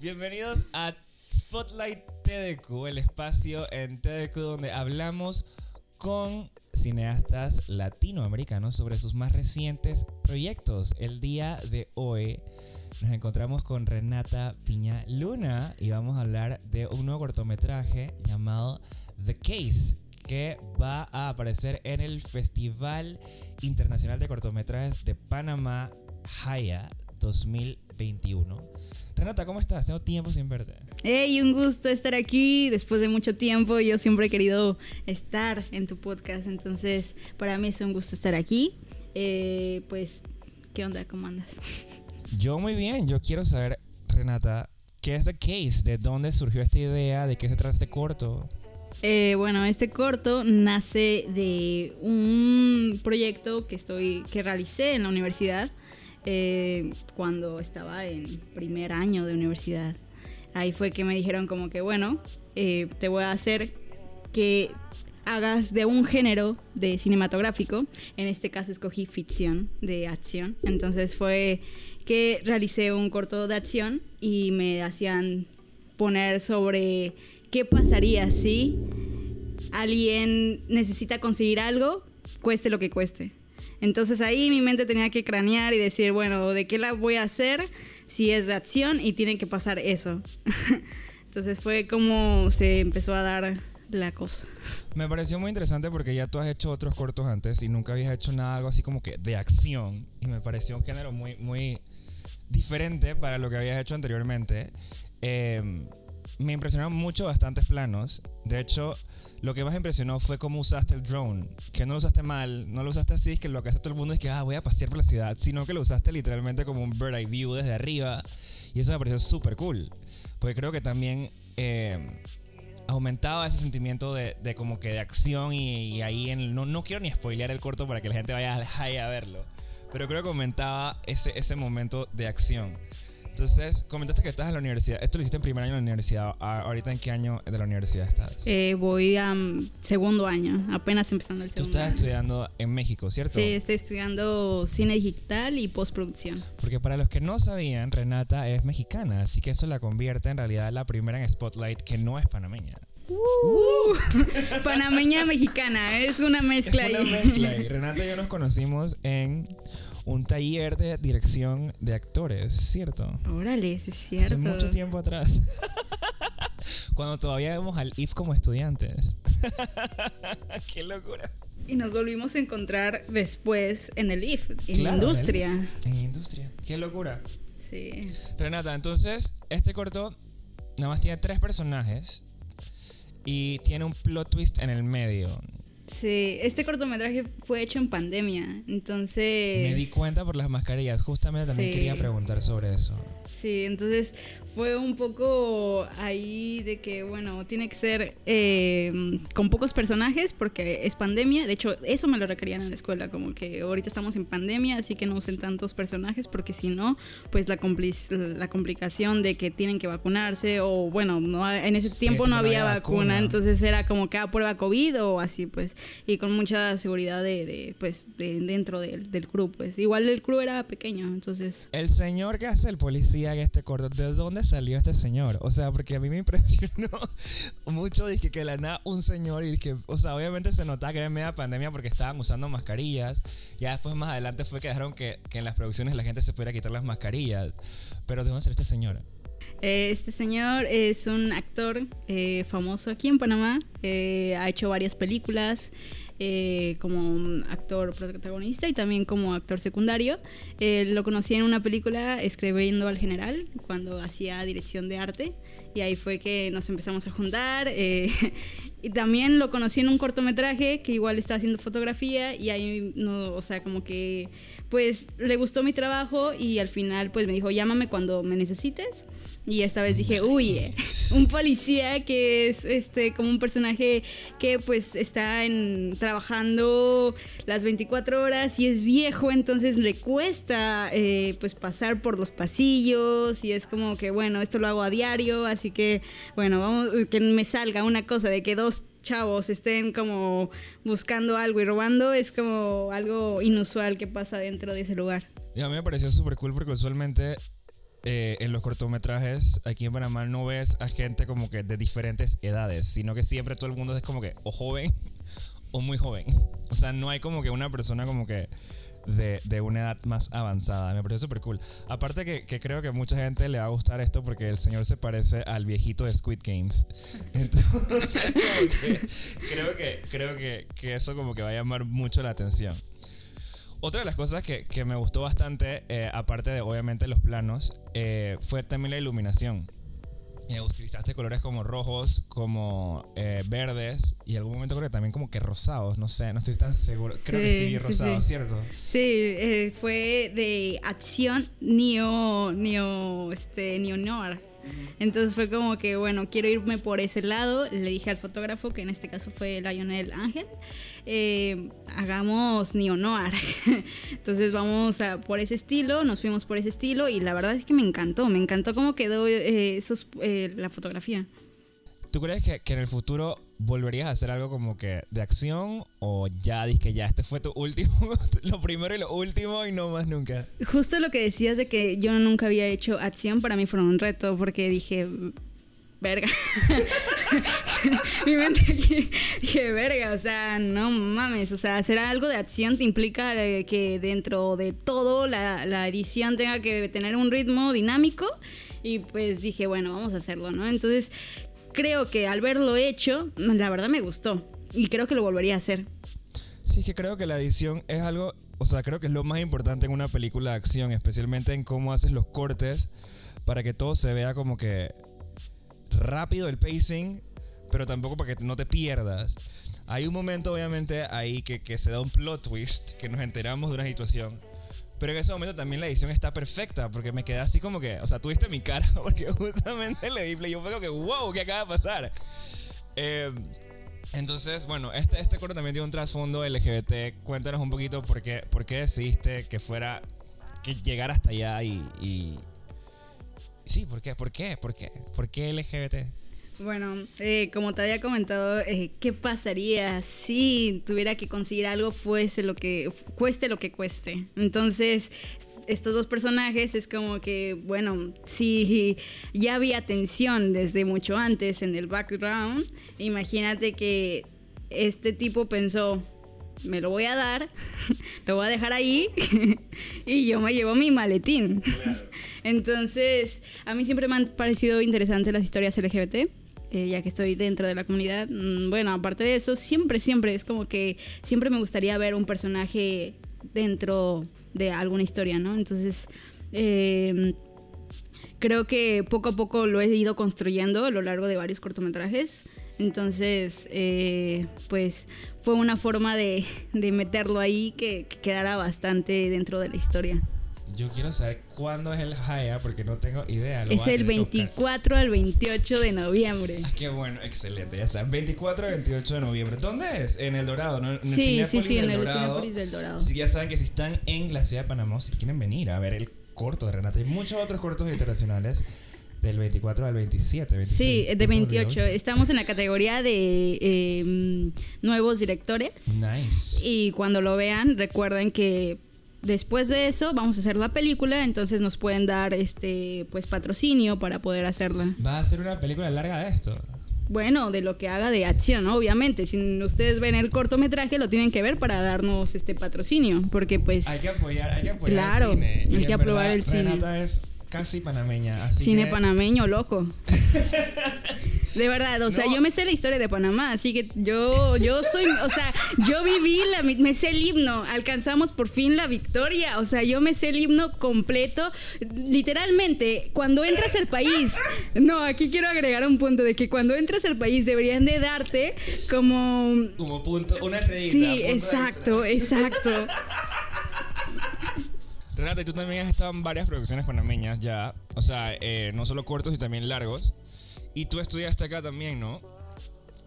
Bienvenidos a Spotlight TDQ, el espacio en TDQ donde hablamos con cineastas latinoamericanos sobre sus más recientes proyectos. El día de hoy nos encontramos con Renata Piña Luna y vamos a hablar de un nuevo cortometraje llamado The Case que va a aparecer en el Festival Internacional de Cortometrajes de Panamá, Haya 2021. Renata, ¿cómo estás? Tengo tiempo sin verte. Hey, un gusto estar aquí después de mucho tiempo. Yo siempre he querido estar en tu podcast, entonces para mí es un gusto estar aquí. Eh, pues, ¿qué onda? ¿Cómo andas? Yo muy bien. Yo quiero saber, Renata, ¿qué es The Case? ¿De dónde surgió esta idea? ¿De qué se trata este corto? Eh, bueno, este corto nace de un proyecto que estoy que realicé en la universidad eh, cuando estaba en primer año de universidad. Ahí fue que me dijeron como que, bueno, eh, te voy a hacer que hagas de un género de cinematográfico. En este caso escogí ficción de acción. Entonces fue que realicé un corto de acción y me hacían poner sobre qué pasaría si alguien necesita conseguir algo, cueste lo que cueste. Entonces ahí mi mente tenía que cranear y decir, bueno, ¿de qué la voy a hacer si es de acción y tiene que pasar eso? Entonces fue como se empezó a dar la cosa. Me pareció muy interesante porque ya tú has hecho otros cortos antes y nunca habías hecho nada algo así como que de acción y me pareció un género muy muy diferente para lo que habías hecho anteriormente. Eh, me impresionaron mucho bastantes planos. De hecho, lo que más impresionó fue cómo usaste el drone. Que no lo usaste mal, no lo usaste así, que lo que hace todo el mundo es que ah, voy a pasear por la ciudad, sino que lo usaste literalmente como un bird eye view desde arriba. Y eso me pareció súper cool. Porque creo que también eh, aumentaba ese sentimiento de, como que de acción y, ahí no, no quiero ni spoilear el corto para que la gente vaya a verlo. Pero creo que aumentaba ese, ese momento de acción. Entonces, comentaste que estás en la universidad. Esto lo hiciste en primer año de la universidad. ¿Ahorita en qué año de la universidad estás? Eh, voy a segundo año, apenas empezando el segundo. Tú estás estudiando en México, ¿cierto? Sí, estoy estudiando cine digital y postproducción. Porque para los que no sabían, Renata es mexicana, así que eso la convierte en realidad la primera en Spotlight que no es panameña. Uh, panameña mexicana, es una mezcla. Es una mezcla. Y Renata y yo nos conocimos en un taller de dirección de actores, ¿cierto? Órale, es cierto. Hace mucho tiempo atrás. Cuando todavía íbamos al IF como estudiantes. ¡Qué locura! Y nos volvimos a encontrar después en el IF, en la industria. En, en industria. ¡Qué locura! Sí. Renata, entonces, este corto nada más tiene tres personajes y tiene un plot twist en el medio. Sí, este cortometraje fue hecho en pandemia, entonces... Me di cuenta por las mascarillas, justamente también quería preguntar sobre eso. Sí, entonces fue un poco ahí de que, bueno, tiene que ser eh, con pocos personajes porque es pandemia. De hecho, eso me lo requerían en la escuela, como que ahorita estamos en pandemia, así que no usen tantos personajes porque si no, pues la, la complicación de que tienen que vacunarse o, bueno, no, en ese tiempo no, había vacuna, entonces era como que a ah, prueba COVID o así, pues, y con mucha seguridad de, pues, de, dentro del, del crew, pues. Igual el crew era pequeño, entonces... El señor que hace el policía en este corto, ¿de dónde salió este señor? O sea, porque a mí me impresionó mucho dije, que la nada un señor y que, o sea, obviamente se notaba que era media pandemia porque estaban usando mascarillas. Ya después más adelante fue que dejaron que, que en las producciones la gente se pudiera quitar las mascarillas. Pero ¿de dónde salió este señor? Eh, este señor es un actor eh, famoso aquí en Panamá. Eh, ha hecho varias películas. Eh, como actor protagonista y también como actor secundario. Eh, lo conocí en una película escribiendo al general cuando hacía dirección de arte y ahí fue que nos empezamos a juntar. Eh, y también lo conocí en un cortometraje que igual está haciendo fotografía y ahí, no, o sea, como que pues le gustó mi trabajo y al final pues me dijo llámame cuando me necesites. Y esta vez dije, uy, un policía que es este como un personaje que pues está en, trabajando las 24 horas y es viejo, entonces le cuesta eh, pues pasar por los pasillos y es como que bueno, esto lo hago a diario, así que bueno, vamos, que me salga una cosa de que dos chavos estén como buscando algo y robando es como algo inusual que pasa dentro de ese lugar. Y a mí me pareció súper cool porque usualmente eh, en los cortometrajes aquí en Panamá no ves a gente como que de diferentes edades, sino que siempre todo el mundo es como que o joven o muy joven. O sea, no hay como que una persona como que de, de una edad más avanzada. Me pareció súper cool. Aparte que, que creo que mucha gente le va a gustar esto porque el señor se parece al viejito de Squid Games. Entonces, creo, que, creo que, que eso como que va a llamar mucho la atención. Otra de las cosas que, que me gustó bastante, eh, aparte de obviamente los planos, eh, fue también la iluminación. Eh, utilizaste colores como rojos, como eh, verdes y en algún momento creo que también como que rosados, no sé, no estoy tan seguro. Creo que Sí, sí, sí, rosado, sí. ¿cierto? Sí, eh, fue de acción neo, neo, este, neo noir. Entonces fue como que, bueno, quiero irme por ese lado. Le dije al fotógrafo, que en este caso fue Lionel Ángel, eh, hagamos neo noir. Entonces vamos a, por ese estilo, nos fuimos por ese estilo y la verdad es que me encantó, me encantó cómo quedó eh, eh, la fotografía. ¿Tú crees que, que en el futuro volverías a hacer algo como que de acción o ya dices que ya este fue tu último, lo primero y lo último y no más nunca? Justo lo que decías de que yo nunca había hecho acción, para mí fue un reto porque dije, verga. Mi mente aquí, dije, verga, o sea, no mames, o sea, hacer algo de acción te implica que dentro de todo la, la edición tenga que tener un ritmo dinámico y pues dije, bueno, vamos a hacerlo, ¿no? Entonces, creo que al verlo hecho, la verdad me gustó y creo que lo volvería a hacer. Sí, es que creo que la edición es algo, o sea, creo que es lo más importante en una película de acción, especialmente en cómo haces los cortes para que todo se vea como que rápido el pacing, pero tampoco para que no te pierdas. Hay un momento, obviamente, ahí que, que se da un plot twist, que nos enteramos de una situación. Pero en ese momento también la edición está perfecta, porque me quedé así como que, o sea, tuviste mi cara, porque justamente le di play, yo fue como que, wow, ¿qué acaba de pasar? Eh, entonces, bueno, este, este corto también tiene un trasfondo LGBT. Cuéntanos un poquito por qué, por qué decidiste que fuera, que llegara hasta allá y, y- Sí, ¿por qué? ¿Por qué? ¿Por qué? ¿Por qué LGBT? Bueno, eh, como te había comentado, eh, ¿qué pasaría si tuviera que conseguir algo fuese lo que cueste lo que cueste? Entonces, estos dos personajes es como que, bueno, si ya había tensión desde mucho antes en el background, imagínate que este tipo pensó, me lo voy a dar, lo voy a dejar ahí y yo me llevo mi maletín. Entonces, a mí siempre me han parecido interesantes las historias LGBT. Eh, ya que estoy dentro de la comunidad, Mm, bueno, aparte de eso, siempre, siempre es como que siempre me gustaría ver un personaje dentro de alguna historia, ¿no? Entonces, eh, creo que poco a poco lo he ido construyendo a lo largo de varios cortometrajes. Entonces, eh, pues fue una forma de, de meterlo ahí que quedara bastante dentro de la historia. Yo quiero saber cuándo es el Haya, porque no tengo idea. lo es el tener que buscar. 24 al 28 de noviembre. Ah, qué bueno, excelente. Ya saben, 24 y 28 de noviembre. ¿Dónde es? En El Dorado, ¿no? En el Sí, sí, Cinépolis sí, en del el Dorado. Del Dorado. Que ya saben que si están en la ciudad de Panamá, si quieren venir a ver el corto de Renata y muchos otros cortos internacionales del 24 al 27, 26. Sí, de ¿qué se me olvidó? 28. Estamos en la categoría de eh, mm, nuevos directores. Nice. Y cuando lo vean, recuerden que después de eso vamos a hacer la película, entonces nos pueden dar este pues patrocinio para poder hacerla. Va a ser una película larga de esto. Bueno, de lo que haga de acción, ¿no? obviamente. Si ustedes ven el cortometraje, lo tienen que ver para darnos este patrocinio, porque pues Hay que apoyar, hay que apoyar Claro, el cine. hay Y que en aprobar el cine. Renata es casi panameña, así cine que panameño, loco. De verdad, o sea, yo me sé la historia de Panamá, así que yo, yo soy, o sea, yo viví, la, me sé el himno, alcanzamos por fin la victoria, o sea, yo me sé el himno completo, literalmente, cuando entras al país, no, aquí quiero agregar un punto de que cuando entras al país deberían de darte como... como punto, una estrellita. Sí, exacto, exacto. Renata, y tú también has estado en varias producciones panameñas ya. O sea, eh, no solo cortos y también largos. Y tú estudiaste acá también, ¿no?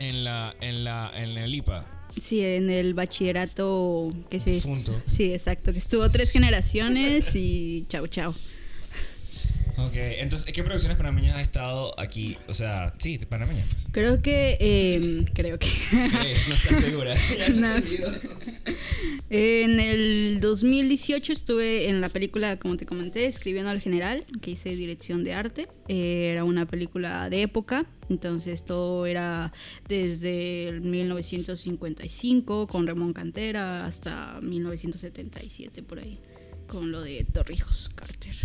En la, en la, en el IPA. Sí, en el bachillerato que se... Difunto. Sí, exacto, que estuvo tres generaciones y chau, chau. Ok, entonces, ¿qué producciones panameñas has estado aquí? O sea, sí, panameñas. Pues. Creo que. Eh, creo que. ¿Crees? No estás segura. No. En el 2018 estuve en la película, como te comenté, escribiendo al general, que hice dirección de arte. Era una película de época, entonces todo era desde el 1955 con Ramón Cantera hasta 1977 por ahí, con lo de Torrijos Carter.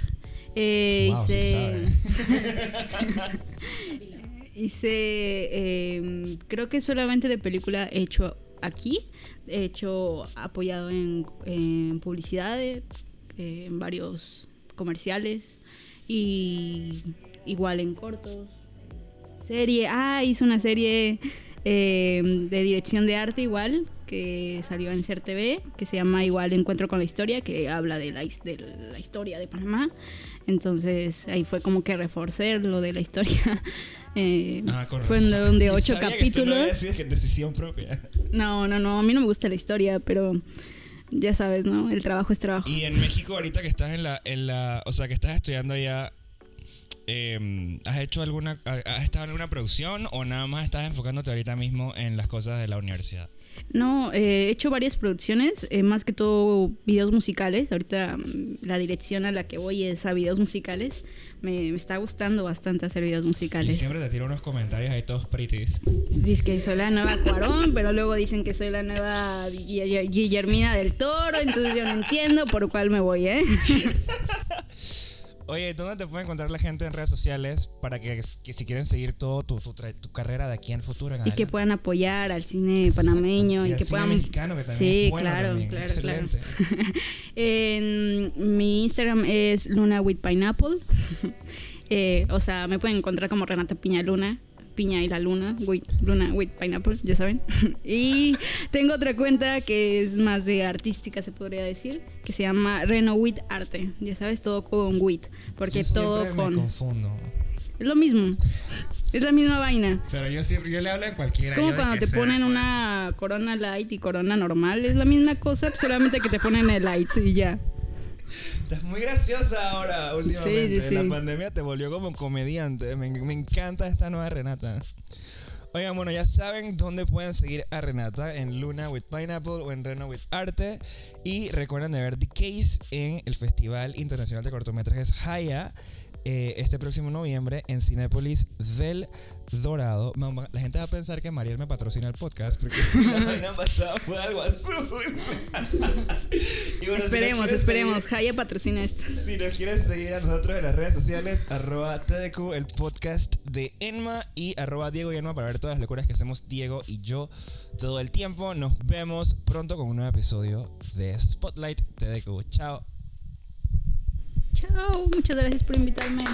Eh, Wow, hice-. Hice, eh, creo que solamente de película he hecho aquí, he hecho apoyado en, en publicidad, eh, en varios comerciales y igual en cortos. Serie, ah, hice una serie eh, de dirección de arte igual que salió en CERTV, que se llama igual Encuentro con la Historia, que habla de la, de la historia de Panamá. Entonces ahí fue como que reforzar lo de la historia. Eh, Ah, con fue razón. de ocho Sabía que tú no capítulos. que decisión propia. No, no, no, a mí no me gusta la historia, pero ya sabes, ¿no? El trabajo es trabajo. Y en México, ahorita que estás en la, en la o sea, que estás estudiando allá, eh, ¿has hecho alguna, ha- has estado en alguna producción o nada más estás enfocándote ahorita mismo en las cosas de la universidad? No, eh, he hecho varias producciones, eh, más que todo videos musicales. Ahorita mm, la dirección a la que voy es a videos musicales. Me, me está gustando bastante hacer videos Y musicales. siempre te tiro unos comentarios ahí todos pretties. Dices que soy la nueva Cuarón, pero luego dicen que soy la nueva Guille- Guillermina del Toro, entonces yo no entiendo por cuál me voy, ¿eh? Oye, ¿dónde te puede encontrar la gente en redes sociales para que, que si quieren seguir todo tu, tu, tu carrera de aquí en futuro? En Y que puedan apoyar al cine panameño Exacto. y, al que cine puedan mexicano que también sí es bueno claro también. claro Excelente. claro en mi Instagram es Luna with Pineapple Eh, o sea me pueden encontrar como Renata Piña Luna Piña y la Luna with, Luna with Pineapple ya saben y tengo otra cuenta que es más de artística se podría decir que se llama Reno with Arte ya sabes todo con with porque Yo todo con confundo. es lo mismo es la misma vaina Pero yo le hablo a cualquiera. es como cuando te ponen pues. una corona light y corona normal. Es la misma cosa, solamente que te ponen el light y ya. Estás muy graciosa ahora últimamente. Sí, sí, La pandemia te volvió como comediante. Me, me encanta esta nueva Renata. Oigan, bueno, ya saben dónde pueden seguir a Renata en Luna with Pineapple o en Reno with Arte. Y recuerden de ver The Case en el Festival Internacional de Cortometrajes Haya eh, este próximo noviembre en Cinépolis del Dorado. Mamá, La gente va a pensar que Mariel me patrocina el podcast porque la vaina pasada fue algo azul. Bueno, esperemos, esperemos. seguir- Jaya patrocina esto. si nos quieres seguir a nosotros en las redes sociales, arroba TDQ, el podcast de Enma, y arroba Diego y Enma para ver todas las locuras que hacemos Diego y yo todo el tiempo. Nos vemos pronto con un nuevo episodio de Spotlight TDQ. Chao. Chao, muchas gracias por invitarme.